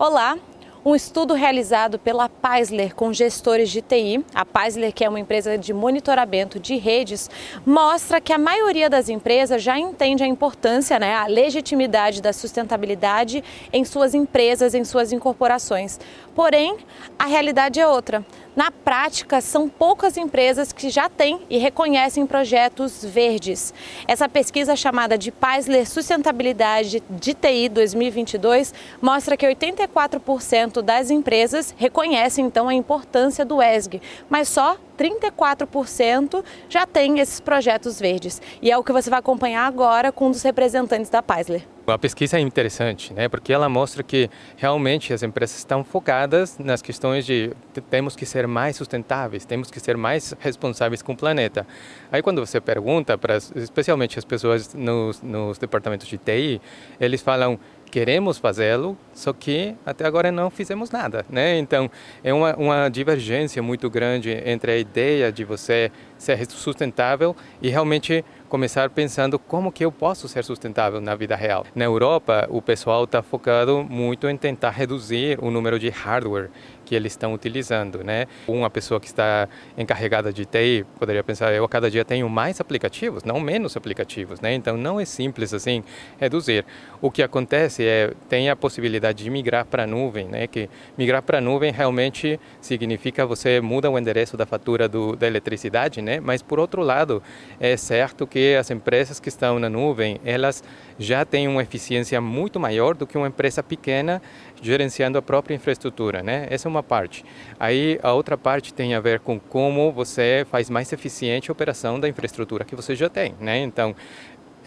Olá, um estudo realizado pela Paisler com gestores de TI, a Paisler, que é uma empresa de monitoramento de redes, mostra que a maioria das empresas já entende a importância, né, a legitimidade da sustentabilidade em suas empresas, em suas incorporações. Porém, a realidade é outra. Na prática, são poucas empresas que já têm e reconhecem projetos verdes. Essa pesquisa chamada de Paisler Sustentabilidade de TI 2022 mostra que 84% das empresas reconhecem então a importância do ESG, mas só 34% já tem esses projetos verdes. E é o que você vai acompanhar agora com um dos representantes da Paisler. A pesquisa é interessante, né? Porque ela mostra que realmente as empresas estão focadas nas questões de temos que ser mais sustentáveis, temos que ser mais responsáveis com o planeta. Aí quando você pergunta para, especialmente as pessoas nos, nos departamentos de TI, eles falam queremos fazê-lo, só que até agora não fizemos nada, né? Então é uma, uma divergência muito grande entre ideia de você ser sustentável e realmente começar pensando como que eu posso ser sustentável na vida real. Na Europa, o pessoal está focado muito em tentar reduzir o número de hardware que eles estão utilizando, né? Uma pessoa que está encarregada de TI poderia pensar, eu a cada dia tenho mais aplicativos, não menos aplicativos, né? Então não é simples assim reduzir. O que acontece é tem a possibilidade de migrar para a nuvem, né? Que migrar para a nuvem realmente significa você muda o endereço da fatura do, da eletricidade, né? Mas por outro lado, é certo que as empresas que estão na nuvem, elas já têm uma eficiência muito maior do que uma empresa pequena gerenciando a própria infraestrutura, né? Essa é uma parte. Aí a outra parte tem a ver com como você faz mais eficiente a operação da infraestrutura que você já tem, né? Então,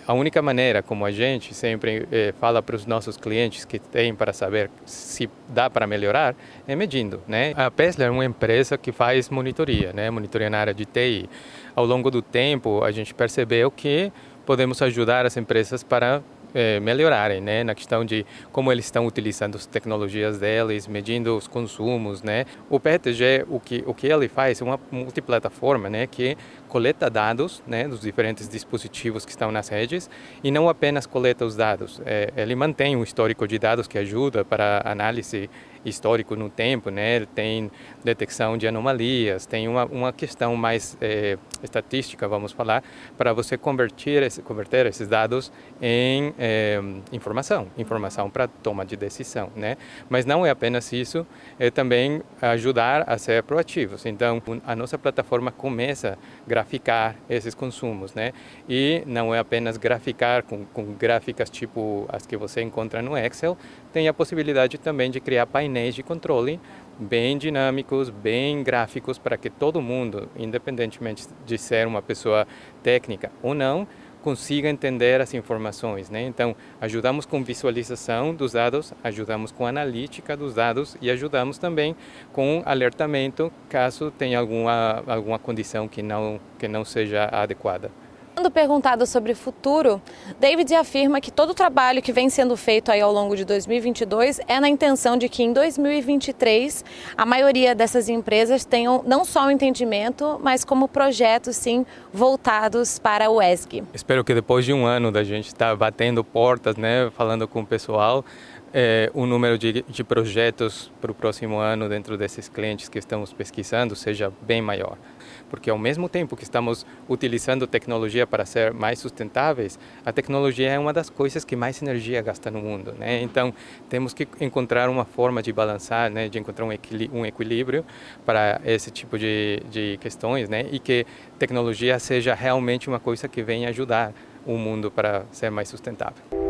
a única maneira como a gente sempre eh, fala para os nossos clientes que tem para saber se dá para melhorar é medindo, né? A Pessler é uma empresa que faz monitoria, né? Monitoria na área de TI. Ao longo do tempo, a gente percebeu que podemos ajudar as empresas para é, melhorarem, né, na questão de como eles estão utilizando as tecnologias deles, medindo os consumos, né. O PETG, o que o que ele faz é uma multiplataforma, né, que coleta dados, né, dos diferentes dispositivos que estão nas redes e não apenas coleta os dados. É, ele mantém um histórico de dados que ajuda para análise histórico no tempo, né? Tem detecção de anomalias, tem uma, uma questão mais é, estatística, vamos falar, para você converter, esse, converter esses dados em é, informação, informação para toma de decisão, né? Mas não é apenas isso, é também ajudar a ser proativos. Então, a nossa plataforma começa a graficar esses consumos, né? E não é apenas graficar com, com gráficas tipo as que você encontra no Excel, tem a possibilidade também de criar painéis de controle bem dinâmicos, bem gráficos, para que todo mundo, independentemente de ser uma pessoa técnica ou não, consiga entender as informações. Né? Então, ajudamos com visualização dos dados, ajudamos com analítica dos dados e ajudamos também com alertamento caso tenha alguma, alguma condição que não, que não seja adequada. Quando perguntado sobre o futuro, David afirma que todo o trabalho que vem sendo feito aí ao longo de 2022 é na intenção de que em 2023 a maioria dessas empresas tenham não só um entendimento, mas como projetos sim voltados para o ESG. Espero que depois de um ano da gente estar tá batendo portas, né, falando com o pessoal, é, o número de, de projetos para o próximo ano dentro desses clientes que estamos pesquisando seja bem maior. Porque ao mesmo tempo que estamos utilizando tecnologia para ser mais sustentáveis, a tecnologia é uma das coisas que mais energia gasta no mundo. Né? Então, temos que encontrar uma forma de balançar, né? de encontrar um, um equilíbrio para esse tipo de, de questões né? e que tecnologia seja realmente uma coisa que venha ajudar o mundo para ser mais sustentável.